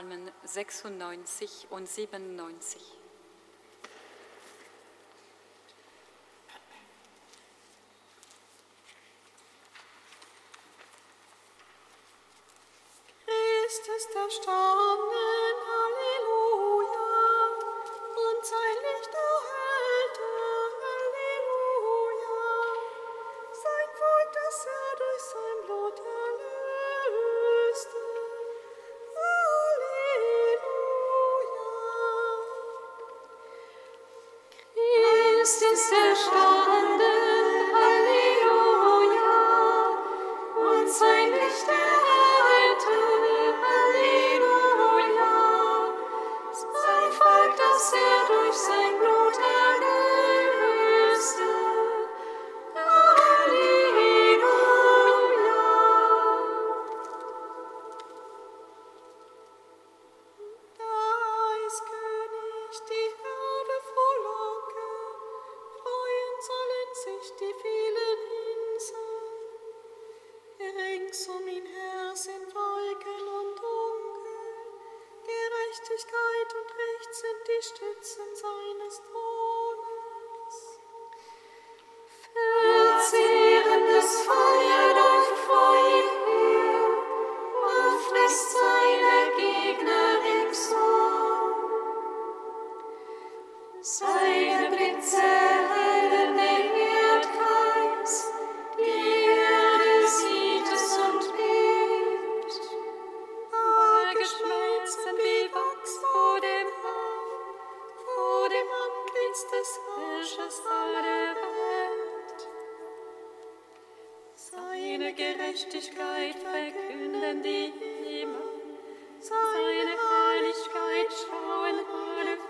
Psalmen 96 und 97. Seine Gerechtigkeit verkünden die immer, seine Heiligkeit schauen alle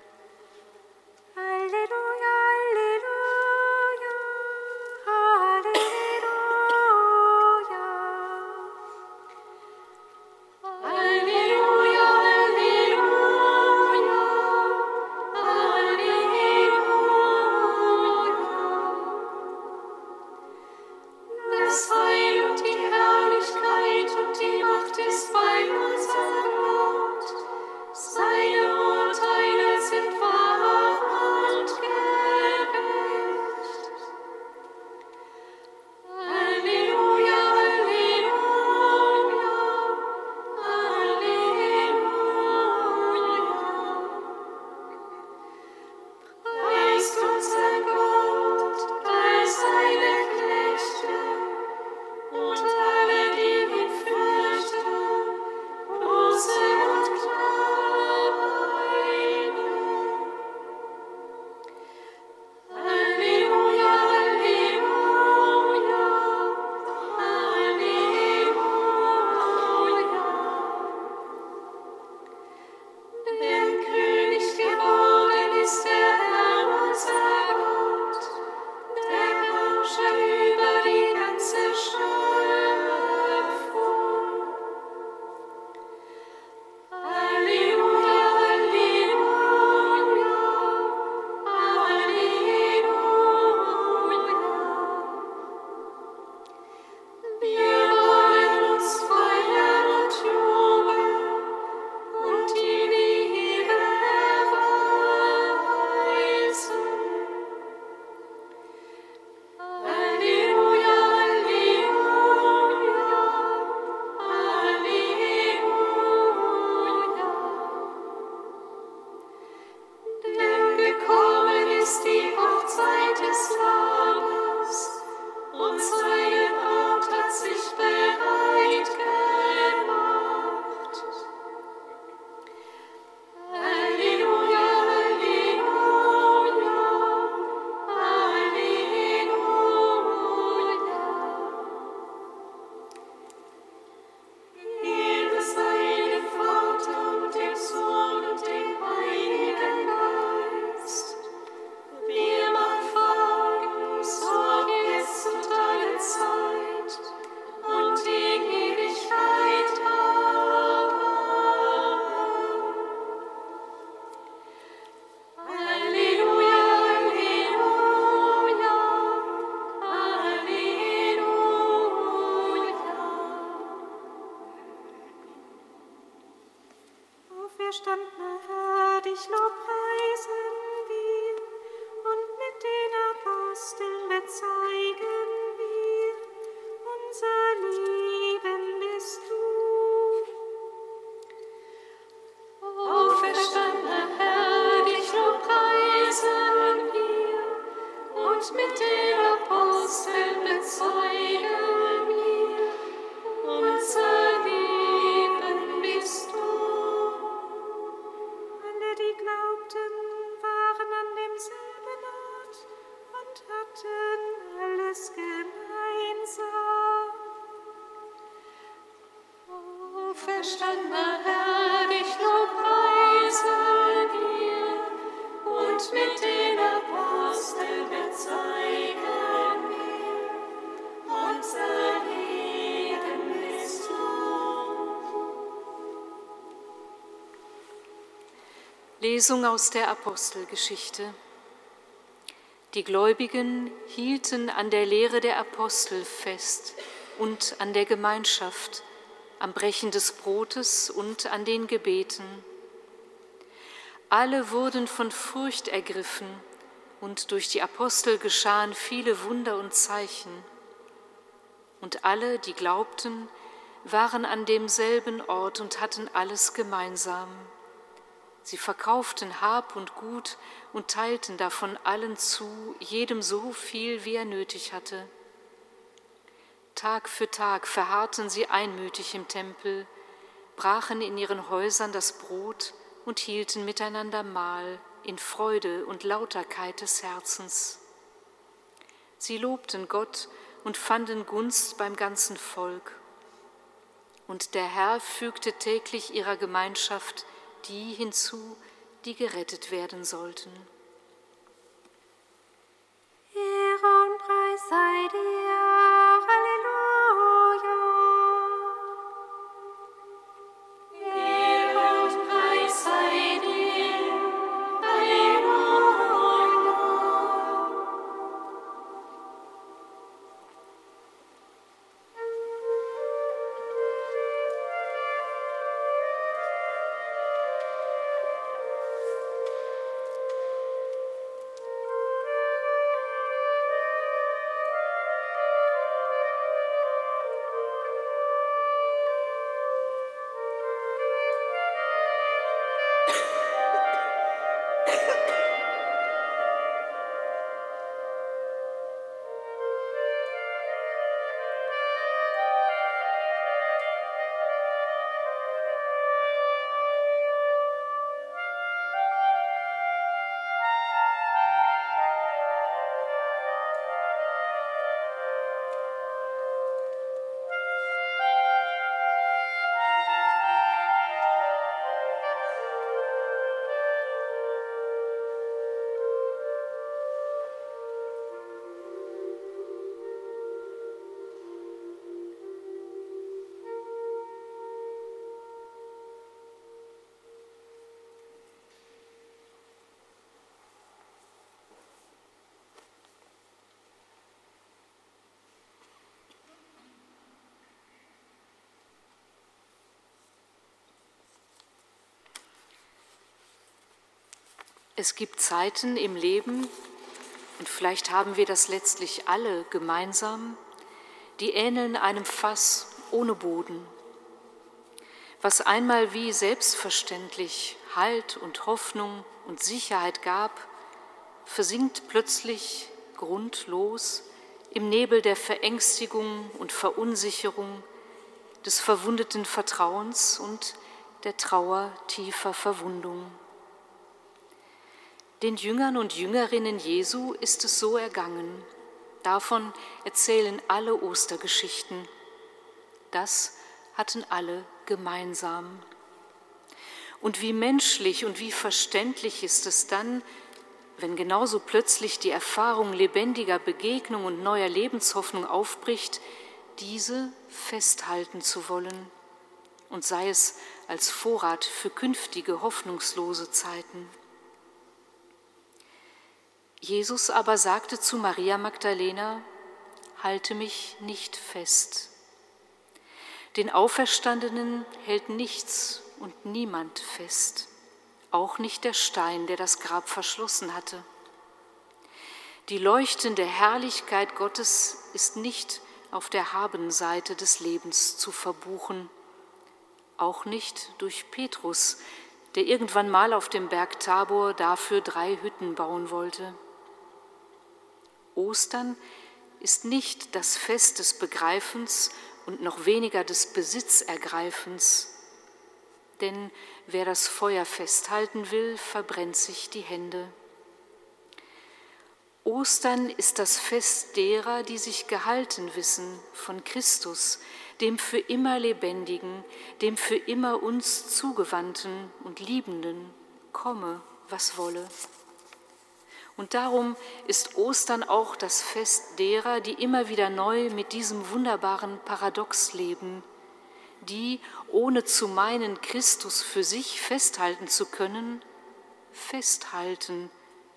Ich dich lob, Lesung aus der Apostelgeschichte. Die Gläubigen hielten an der Lehre der Apostel fest und an der Gemeinschaft, am Brechen des Brotes und an den Gebeten. Alle wurden von Furcht ergriffen und durch die Apostel geschahen viele Wunder und Zeichen. Und alle, die glaubten, waren an demselben Ort und hatten alles gemeinsam. Sie verkauften Hab und Gut und teilten davon allen zu, jedem so viel, wie er nötig hatte. Tag für Tag verharrten sie einmütig im Tempel, brachen in ihren Häusern das Brot und hielten miteinander Mahl in Freude und Lauterkeit des Herzens. Sie lobten Gott und fanden Gunst beim ganzen Volk. Und der Herr fügte täglich ihrer Gemeinschaft die hinzu, die gerettet werden sollten. Ehre und Preis sei dir. Es gibt Zeiten im Leben, und vielleicht haben wir das letztlich alle gemeinsam, die ähneln einem Fass ohne Boden. Was einmal wie selbstverständlich Halt und Hoffnung und Sicherheit gab, versinkt plötzlich grundlos im Nebel der Verängstigung und Verunsicherung, des verwundeten Vertrauens und der Trauer tiefer Verwundung. Den Jüngern und Jüngerinnen Jesu ist es so ergangen. Davon erzählen alle Ostergeschichten. Das hatten alle gemeinsam. Und wie menschlich und wie verständlich ist es dann, wenn genauso plötzlich die Erfahrung lebendiger Begegnung und neuer Lebenshoffnung aufbricht, diese festhalten zu wollen und sei es als Vorrat für künftige hoffnungslose Zeiten. Jesus aber sagte zu Maria Magdalena, halte mich nicht fest. Den Auferstandenen hält nichts und niemand fest, auch nicht der Stein, der das Grab verschlossen hatte. Die leuchtende Herrlichkeit Gottes ist nicht auf der Habenseite des Lebens zu verbuchen, auch nicht durch Petrus, der irgendwann mal auf dem Berg Tabor dafür drei Hütten bauen wollte. Ostern ist nicht das Fest des Begreifens und noch weniger des Besitzergreifens, denn wer das Feuer festhalten will, verbrennt sich die Hände. Ostern ist das Fest derer, die sich gehalten wissen von Christus, dem für immer Lebendigen, dem für immer uns zugewandten und Liebenden, komme, was wolle. Und darum ist Ostern auch das Fest derer, die immer wieder neu mit diesem wunderbaren Paradox leben, die, ohne zu meinen, Christus für sich festhalten zu können, festhalten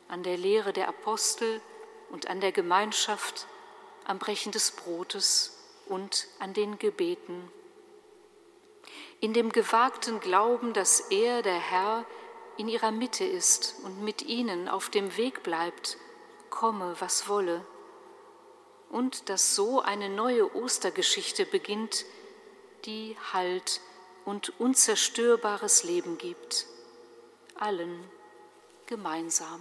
an der Lehre der Apostel und an der Gemeinschaft, am Brechen des Brotes und an den Gebeten. In dem gewagten Glauben, dass er, der Herr, in ihrer Mitte ist und mit ihnen auf dem Weg bleibt, komme, was wolle. Und dass so eine neue Ostergeschichte beginnt, die Halt und unzerstörbares Leben gibt, allen gemeinsam.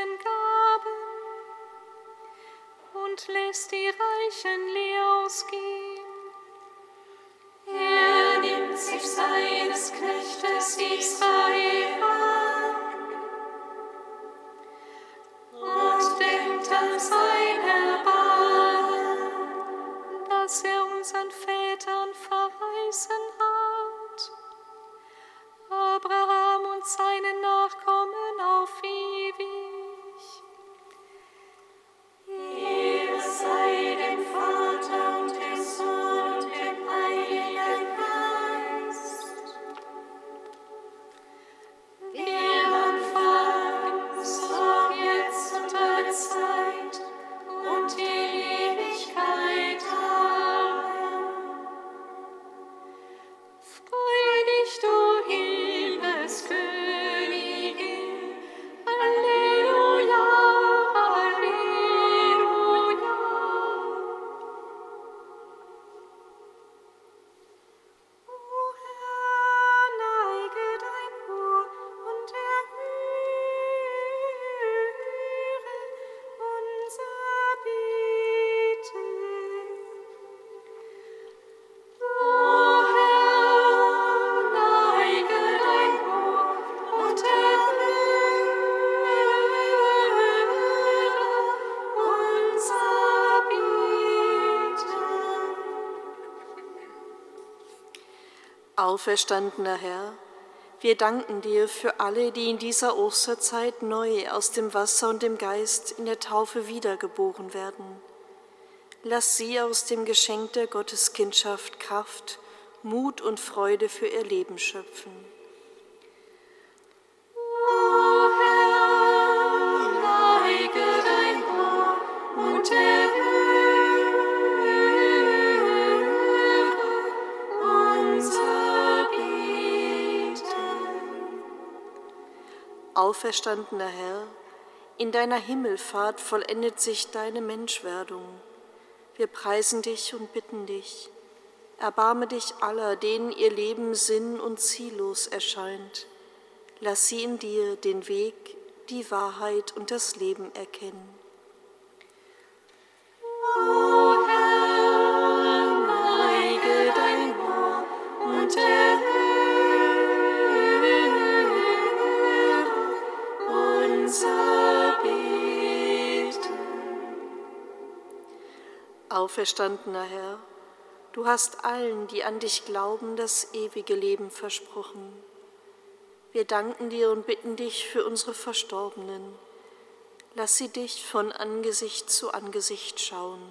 lässt die Reichen leer ausgehen. Er nimmt sich seines Knechtes Israel Auferstandener Herr, wir danken dir für alle, die in dieser Osterzeit neu aus dem Wasser und dem Geist in der Taufe wiedergeboren werden. Lass sie aus dem Geschenk der Gotteskindschaft Kraft, Mut und Freude für ihr Leben schöpfen. Auferstandener Herr, in deiner Himmelfahrt vollendet sich deine Menschwerdung. Wir preisen dich und bitten dich. Erbarme dich aller, denen ihr Leben sinn- und ziellos erscheint. Lass sie in dir den Weg, die Wahrheit und das Leben erkennen. Auferstandener Herr, du hast allen, die an dich glauben, das ewige Leben versprochen. Wir danken dir und bitten dich für unsere Verstorbenen. Lass sie dich von Angesicht zu Angesicht schauen.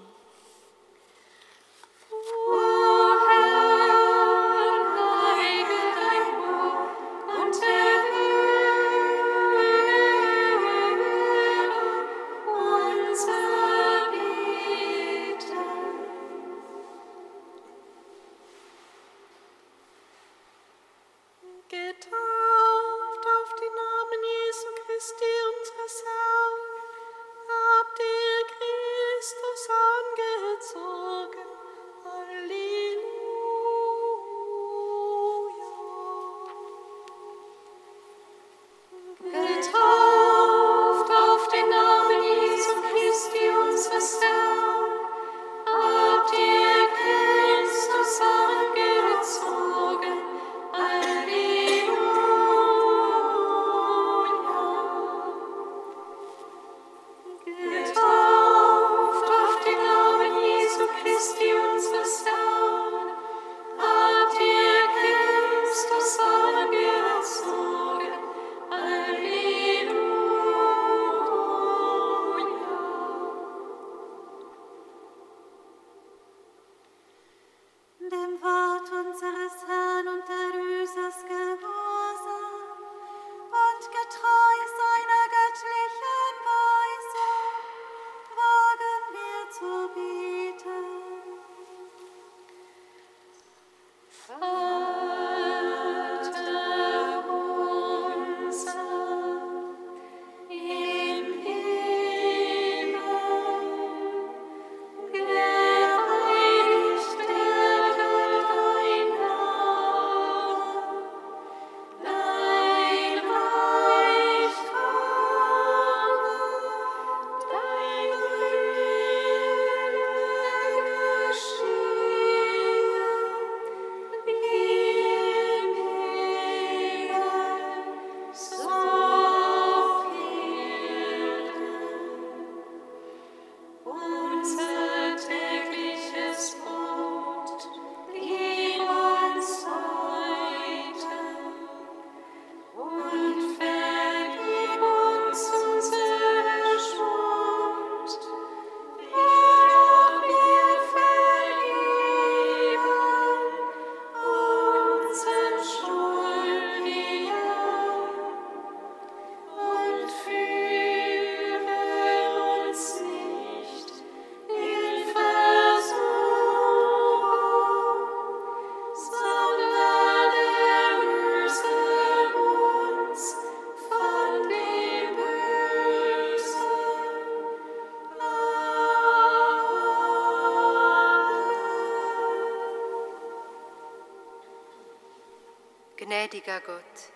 Gnädiger Gott,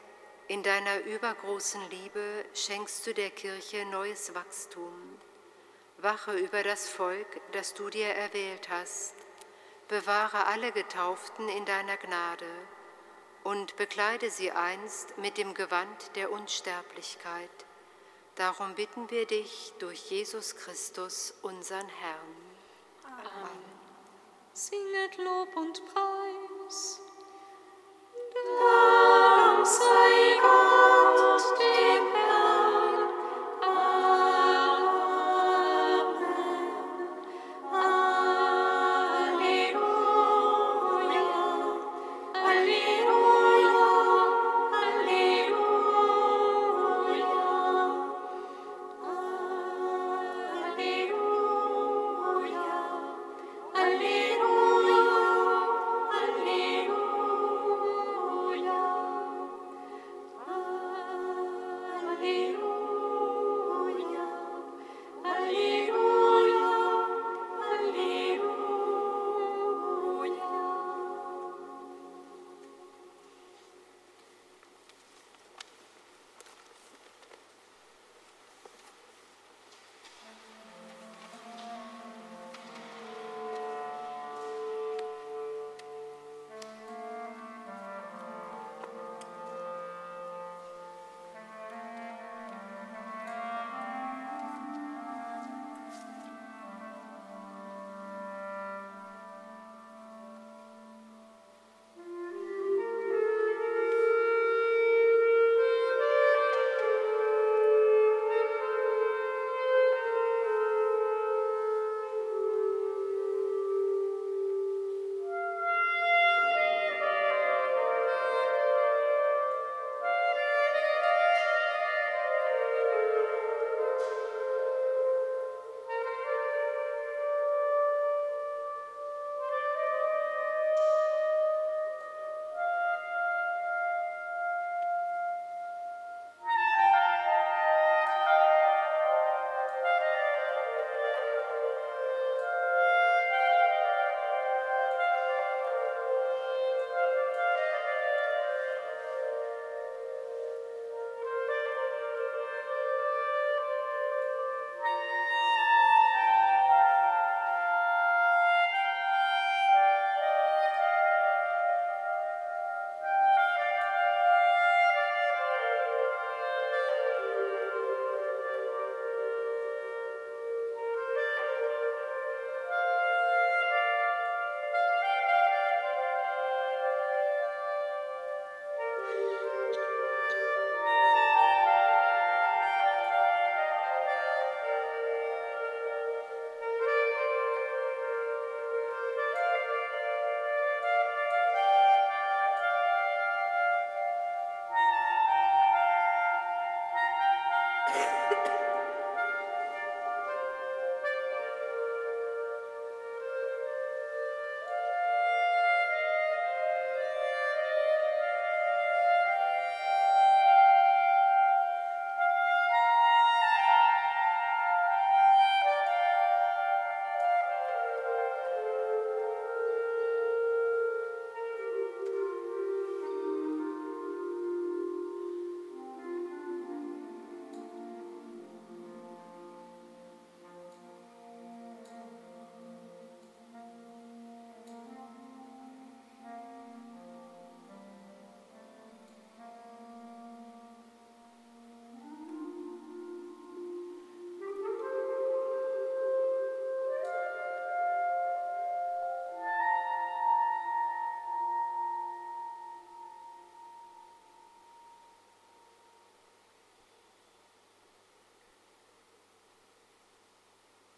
in deiner übergroßen Liebe schenkst du der Kirche neues Wachstum. Wache über das Volk, das du dir erwählt hast. Bewahre alle Getauften in deiner Gnade und bekleide sie einst mit dem Gewand der Unsterblichkeit. Darum bitten wir dich durch Jesus Christus, unseren Herrn. Amen. Singet Lob und Preis.